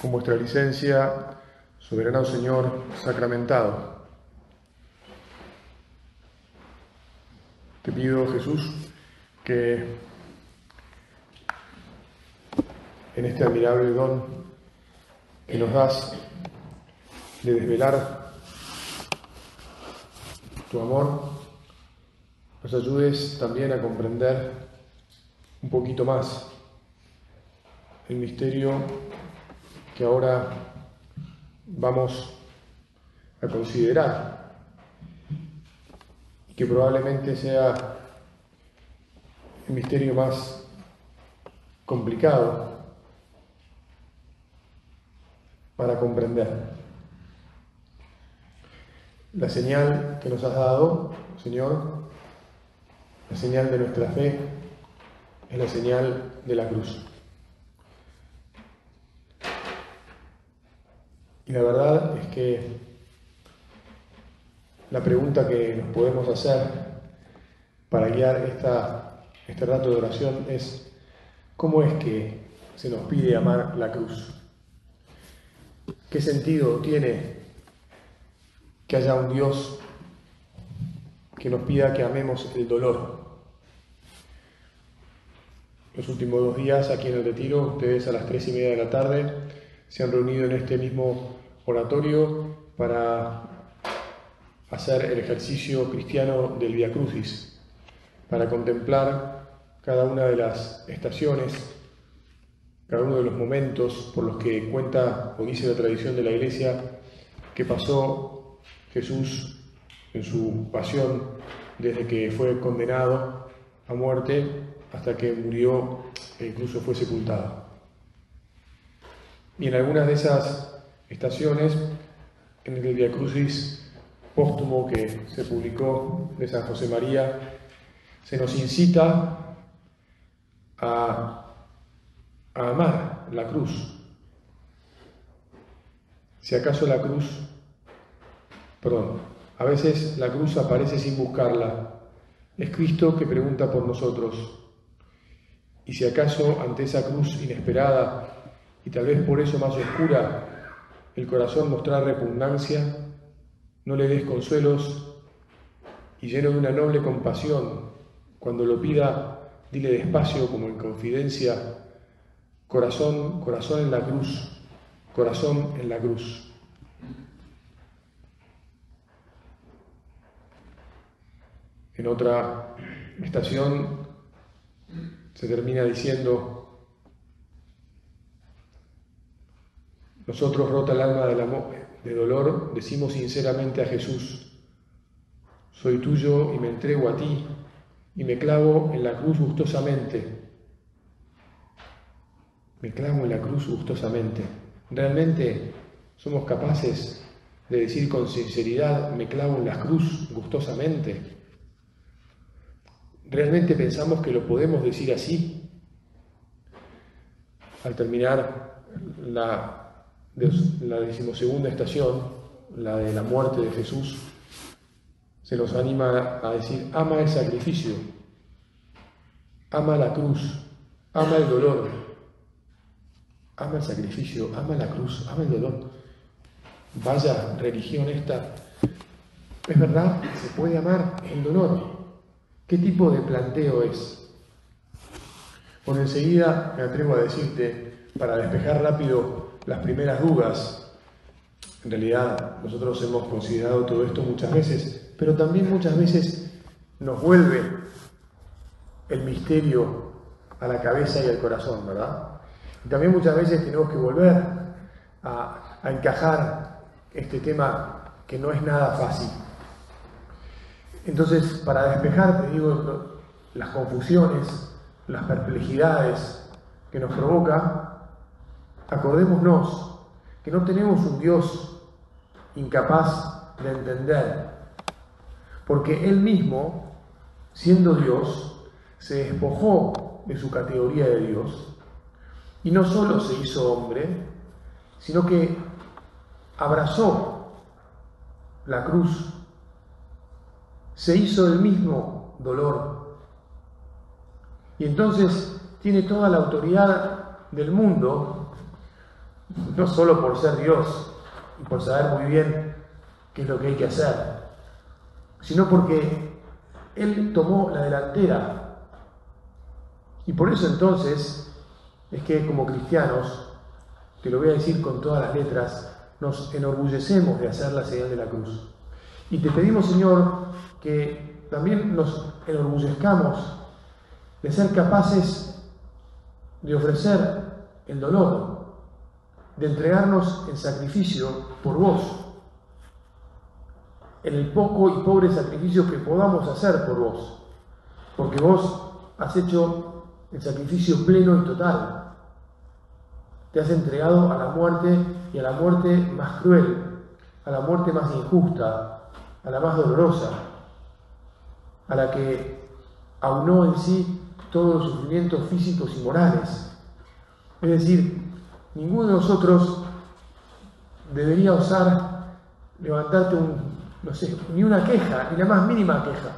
Con vuestra licencia, soberano Señor sacramentado, te pido Jesús que en este admirable don que nos das de desvelar tu amor, nos ayudes también a comprender un poquito más el misterio que ahora vamos a considerar y que probablemente sea el misterio más complicado para comprender. La señal que nos has dado, Señor, la señal de nuestra fe, es la señal de la cruz. Y la verdad es que la pregunta que nos podemos hacer para guiar esta, este rato de oración es, ¿cómo es que se nos pide amar la cruz? ¿Qué sentido tiene que haya un Dios que nos pida que amemos el dolor? Los últimos dos días aquí en el retiro, ustedes a las tres y media de la tarde se han reunido en este mismo oratorio para hacer el ejercicio cristiano del Via Crucis, para contemplar cada una de las estaciones, cada uno de los momentos por los que cuenta o dice la tradición de la Iglesia que pasó Jesús en su pasión desde que fue condenado a muerte hasta que murió e incluso fue sepultado. Y en algunas de esas estaciones en el Via Crucis póstumo que se publicó de San José María, se nos incita a, a amar la cruz. Si acaso la cruz, perdón, a veces la cruz aparece sin buscarla. Es Cristo que pregunta por nosotros. Y si acaso ante esa cruz inesperada y tal vez por eso más oscura el corazón mostrar repugnancia, no le des consuelos y lleno de una noble compasión, cuando lo pida, dile despacio como en confidencia, corazón, corazón en la cruz, corazón en la cruz. En otra estación se termina diciendo, Nosotros, rota el alma de dolor, decimos sinceramente a Jesús, soy tuyo y me entrego a ti y me clavo en la cruz gustosamente. Me clavo en la cruz gustosamente. ¿Realmente somos capaces de decir con sinceridad, me clavo en la cruz gustosamente? ¿Realmente pensamos que lo podemos decir así? Al terminar la la decimosegunda estación, la de la muerte de Jesús, se nos anima a decir, ama el sacrificio, ama la cruz, ama el dolor, ama el sacrificio, ama la cruz, ama el dolor. Vaya religión esta. Es verdad, se puede amar el dolor. ¿Qué tipo de planteo es? Bueno, enseguida me atrevo a decirte, para despejar rápido las primeras dudas. En realidad nosotros hemos considerado todo esto muchas veces, pero también muchas veces nos vuelve el misterio a la cabeza y al corazón, ¿verdad? Y también muchas veces tenemos que volver a, a encajar este tema que no es nada fácil. Entonces, para despejar, te digo, las confusiones, las perplejidades, que nos provoca, acordémonos que no tenemos un Dios incapaz de entender, porque Él mismo, siendo Dios, se despojó de su categoría de Dios y no solo se hizo hombre, sino que abrazó la cruz, se hizo el mismo dolor y entonces tiene toda la autoridad del mundo, no solo por ser Dios y por saber muy bien qué es lo que hay que hacer, sino porque Él tomó la delantera. Y por eso entonces es que como cristianos, te lo voy a decir con todas las letras, nos enorgullecemos de hacer la señal de la cruz. Y te pedimos, Señor, que también nos enorgullezcamos de ser capaces de ofrecer el dolor, de entregarnos en sacrificio por vos, en el poco y pobre sacrificio que podamos hacer por vos, porque vos has hecho el sacrificio pleno y total. Te has entregado a la muerte y a la muerte más cruel, a la muerte más injusta, a la más dolorosa, a la que aunó en sí todos los sufrimientos físicos y morales. Es decir, ninguno de nosotros debería osar levantarte un, no sé, ni una queja, ni la más mínima queja.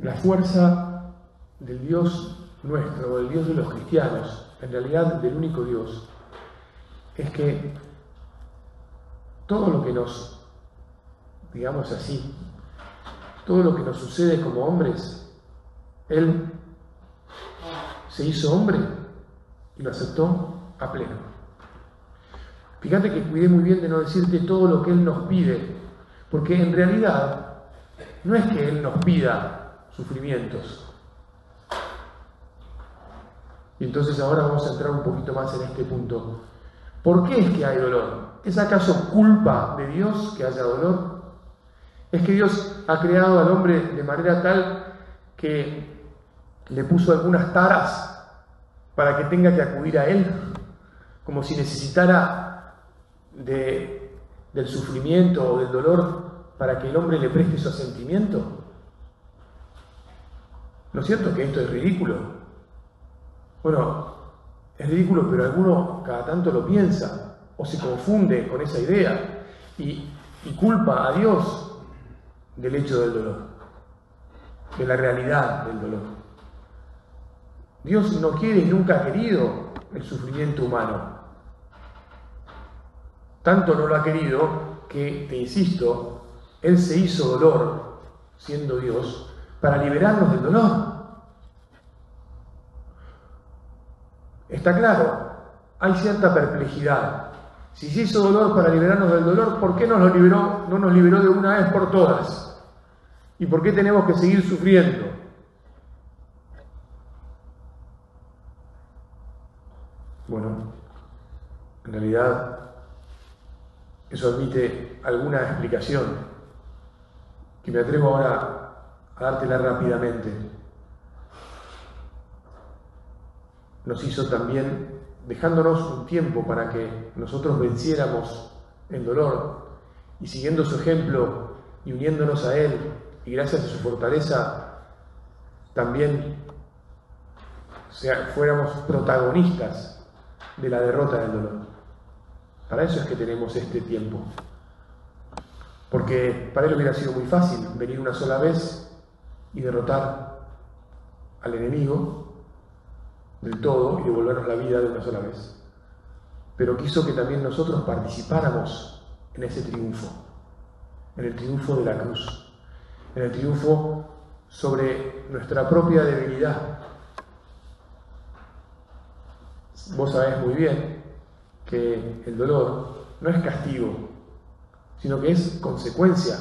La fuerza del Dios nuestro, del Dios de los cristianos, en realidad del único Dios, es que todo lo que nos, digamos así, todo lo que nos sucede como hombres, Él se hizo hombre y lo aceptó a pleno. Fíjate que cuidé muy bien de no decirte todo lo que Él nos pide, porque en realidad no es que Él nos pida sufrimientos. Y entonces ahora vamos a entrar un poquito más en este punto. ¿Por qué es que hay dolor? ¿Es acaso culpa de Dios que haya dolor? ¿Es que Dios ha creado al hombre de manera tal que le puso algunas taras para que tenga que acudir a Él? Como si necesitara de, del sufrimiento o del dolor para que el hombre le preste su asentimiento. ¿No es cierto que esto es ridículo? Bueno, es ridículo, pero alguno cada tanto lo piensa o se confunde con esa idea y, culpa a Dios del hecho del dolor, de la realidad del dolor. Dios no quiere y nunca ha querido el sufrimiento humano. Tanto no lo ha querido que, te insisto, Él se hizo dolor, siendo Dios, para liberarnos del dolor. Está claro, hay cierta perplejidad si se hizo dolor para liberarnos del dolor, ¿por qué no nos liberó de una vez por todas? ¿Y por qué tenemos que seguir sufriendo? Bueno, en realidad eso admite alguna explicación que me atrevo ahora a dártela rápidamente. Nos hizo también dejándonos un tiempo para que nosotros venciéramos el dolor y siguiendo su ejemplo y uniéndonos a Él y gracias a su fortaleza también fuéramos protagonistas de la derrota del dolor. Para eso es que tenemos este tiempo. Porque para Él hubiera sido muy fácil venir una sola vez y derrotar al enemigo del todo y devolvernos la vida de una sola vez. Pero quiso que también nosotros participáramos en ese triunfo, en el triunfo de la cruz, en el triunfo sobre nuestra propia debilidad. Vos sabés muy bien que el dolor no es castigo, sino que es consecuencia.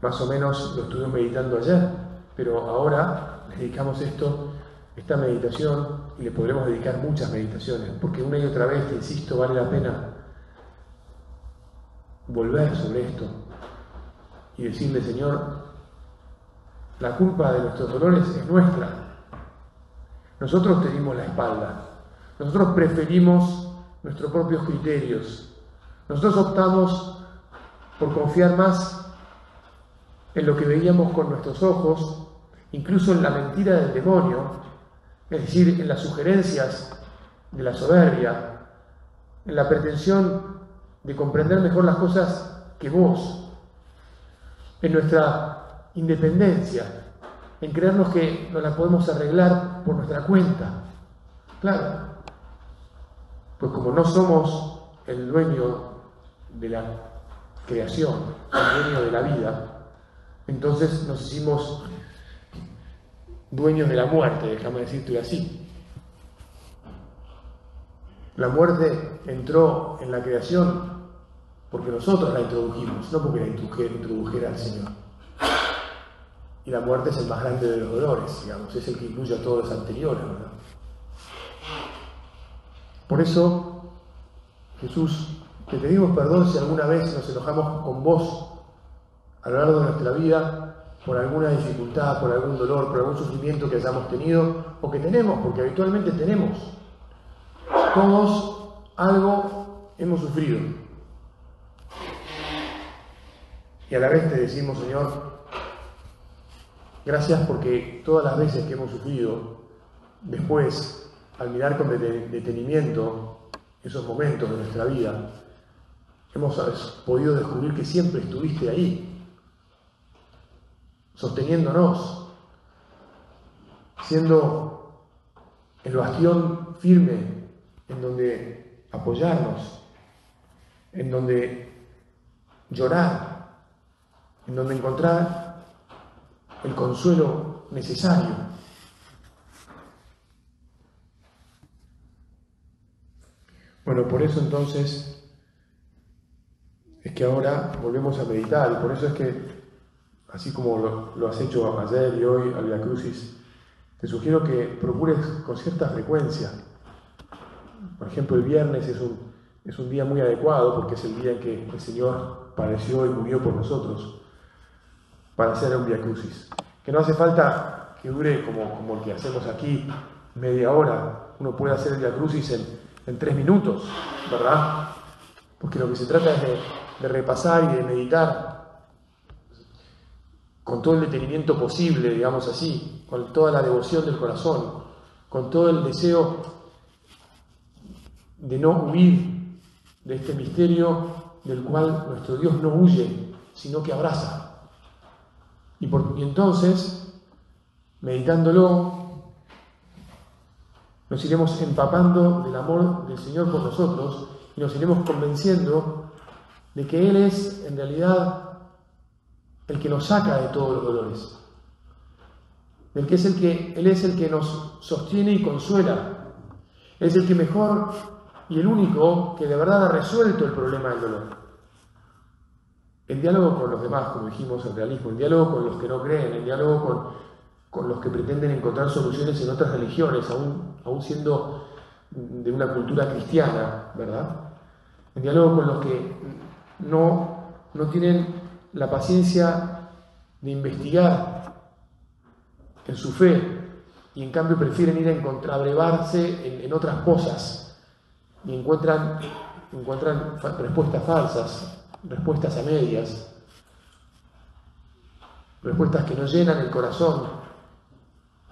Más o menos lo estuvimos meditando ayer, pero ahora dedicamos esto, esta meditación, y le podremos dedicar muchas meditaciones, porque una y otra vez, te insisto, vale la pena volver sobre esto y decirle, Señor, la culpa de nuestros dolores es nuestra. Nosotros tenemos la espalda. Nosotros preferimos nuestros propios criterios. Nosotros optamos por confiar más en lo que veíamos con nuestros ojos, incluso en la mentira del demonio, es decir, en las sugerencias de la soberbia, en la pretensión de comprender mejor las cosas que vos, en nuestra independencia, en creernos que nos la podemos arreglar por nuestra cuenta. Claro, pues como no somos el dueño de la creación, el dueño de la vida, entonces nos hicimos dueños de la muerte, déjame decirte así. La muerte entró en la creación porque nosotros la introdujimos, no porque la introdujera, el Señor. Y la muerte es el más grande de los dolores, digamos, es el que incluye a todos los anteriores, ¿verdad? Por eso, Jesús, te pedimos perdón si alguna vez nos enojamos con vos a lo largo de nuestra vida por alguna dificultad, por algún dolor, por algún sufrimiento que hayamos tenido o que tenemos, porque habitualmente tenemos. Todos algo hemos sufrido. Y a la vez te decimos, Señor, gracias porque todas las veces que hemos sufrido, después, al mirar con detenimiento esos momentos de nuestra vida, hemos podido descubrir que siempre estuviste ahí, sosteniéndonos, siendo el bastión firme en donde apoyarnos, en donde llorar, en donde encontrar el consuelo necesario. Bueno, por eso entonces es que ahora volvemos a meditar y por eso es que, así como lo, has hecho ayer y hoy al Via Crucis, te sugiero que procures con cierta frecuencia por ejemplo, el viernes es un, es un día muy adecuado porque es el día en que el Señor padeció y murió por nosotros para hacer un Via Crucis. Que no hace falta que dure como, como el que hacemos aquí media hora. Uno puede hacer el Via Crucis en, en tres minutos, ¿verdad? Porque lo que se trata es de, repasar y de meditar con todo el detenimiento posible, digamos así, con toda la devoción del corazón, con todo el deseo de no huir de este misterio del cual nuestro Dios no huye, sino que abraza. Y, por, entonces, meditándolo, nos iremos empapando del amor del Señor por nosotros y nos iremos convenciendo de que Él es en realidad el que nos saca de todos los dolores, del que es el que Él es el que nos sostiene y consuela, es el que mejor y el único que de verdad ha resuelto el problema del dolor. El diálogo con los demás, como dijimos, el realismo, el diálogo con los que no creen, el diálogo con, con los que pretenden encontrar soluciones en otras religiones, aún, aún siendo de una cultura cristiana, ¿verdad? El diálogo con los que no, no tienen la paciencia de investigar en su fe y en cambio prefieren ir a encontrar, brevarse en, en otras cosas y encuentran, encuentran respuestas falsas, respuestas a medias, respuestas que no llenan el corazón